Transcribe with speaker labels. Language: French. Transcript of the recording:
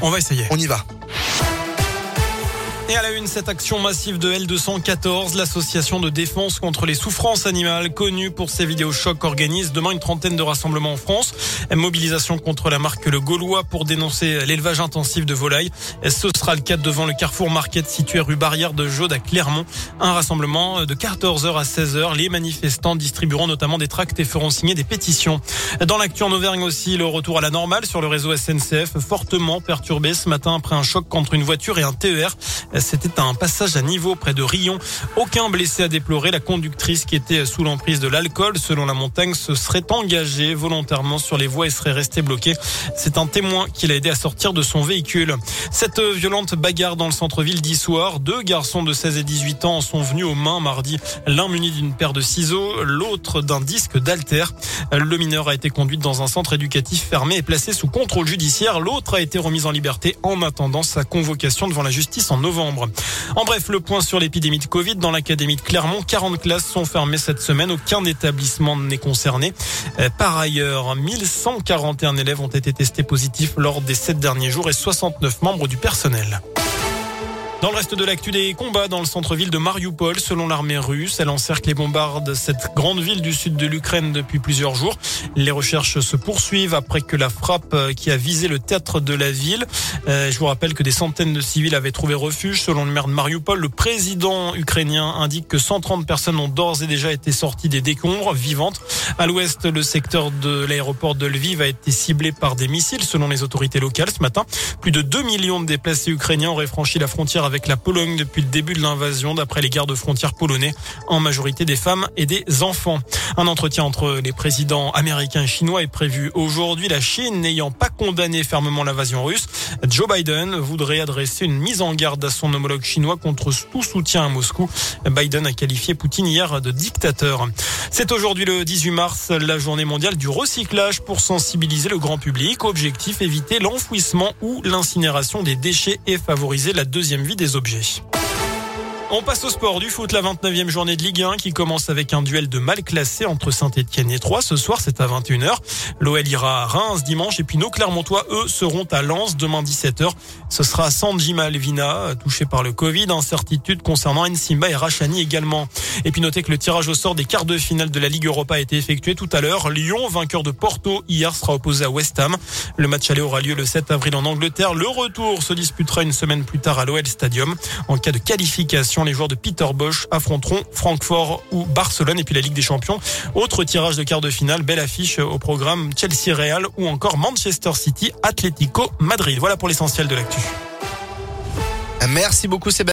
Speaker 1: On va essayer.
Speaker 2: On y va.
Speaker 1: Et à la une, cette action massive de L214, l'association de défense contre les souffrances animales, connue pour ses vidéos chocs, organise demain une trentaine de rassemblements en France. Mobilisation contre la marque Le Gaulois pour dénoncer l'élevage intensif de volailles. Ce sera le cas devant le Carrefour Market situé rue Barrière de Jaude à Clermont. Un rassemblement de 14h à 16h. Les manifestants distribueront notamment des tracts et feront signer des pétitions. Dans l'actu en Auvergne aussi, le retour à la normale sur le réseau SNCF, fortement perturbé ce matin après un choc contre une voiture et un TER. C'était un passage à niveau près de Rion. Aucun blessé à déplorer. La conductrice qui était sous l'emprise de l'alcool, selon la montagne, se serait engagée volontairement sur les voies et serait restée bloquée. C'est un témoin qui l'a aidé à sortir de son véhicule. Cette violente bagarre dans le centre-ville d'Issoire. Deux garçons de 16 et 18 ans sont venus aux mains mardi. L'un muni d'une paire de ciseaux, l'autre d'un disque d'alter. Le mineur a été conduit dans un centre éducatif fermé et placé sous contrôle judiciaire. L'autre a été remis en liberté en attendant sa convocation devant la justice en novembre. En bref, le point sur l'épidémie de Covid dans l'académie de Clermont. 40 classes sont fermées cette semaine. Aucun établissement n'est concerné. Euh, par ailleurs, 1141 élèves ont été testés positifs lors des sept derniers jours et 69 membres du personnel. Dans le reste de l'actu des combats dans le centre-ville de Mariupol, selon l'armée russe, elle encercle et bombarde cette grande ville du sud de l'Ukraine depuis plusieurs jours. Les recherches se poursuivent après que la frappe qui a visé le théâtre de la ville. Euh, je vous rappelle que des centaines de civils avaient trouvé refuge. Selon le maire de Mariupol, le président ukrainien indique que 130 personnes ont d'ores et déjà été sorties des décombres vivantes. À l'ouest, le secteur de l'aéroport de Lviv a été ciblé par des missiles, selon les autorités locales ce matin. Plus de 2 millions de déplacés ukrainiens auraient franchi la frontière avec la Pologne depuis le début de l'invasion, d'après les gardes frontières polonais, en majorité des femmes et des enfants. Un entretien entre les présidents américains et chinois est prévu aujourd'hui, la Chine n'ayant pas condamné fermement l'invasion russe. Joe Biden voudrait adresser une mise en garde à son homologue chinois contre tout soutien à Moscou. Biden a qualifié Poutine hier de dictateur. C'est aujourd'hui le 18 mars, la journée mondiale du recyclage pour sensibiliser le grand public. Objectif, éviter l'enfouissement ou l'incinération des déchets et favoriser la deuxième vie des objets. On passe au sport du foot, la 29e journée de Ligue 1 qui commence avec un duel de mal classé entre Saint-Etienne et Troyes. Ce soir, c'est à 21h. L'OL ira à Reims dimanche et puis nos Clermontois, eux, seront à Lens demain 17h. Ce sera Sanjima Alvina, touché par le Covid. Incertitude concernant Nsimba et Rachani également. Et puis notez que le tirage au sort des quarts de finale de la Ligue Europa a été effectué tout à l'heure. Lyon, vainqueur de Porto, hier sera opposé à West Ham. Le match aller aura lieu le 7 avril en Angleterre. Le retour se disputera une semaine plus tard à l'OL Stadium. En cas de les joueurs de Peter Bosch affronteront Francfort ou Barcelone et puis la Ligue des Champions. Autre tirage de quart de finale, belle affiche au programme Chelsea Real ou encore Manchester City Atlético Madrid. Voilà pour l'essentiel de l'actu.
Speaker 2: Merci beaucoup Sébastien.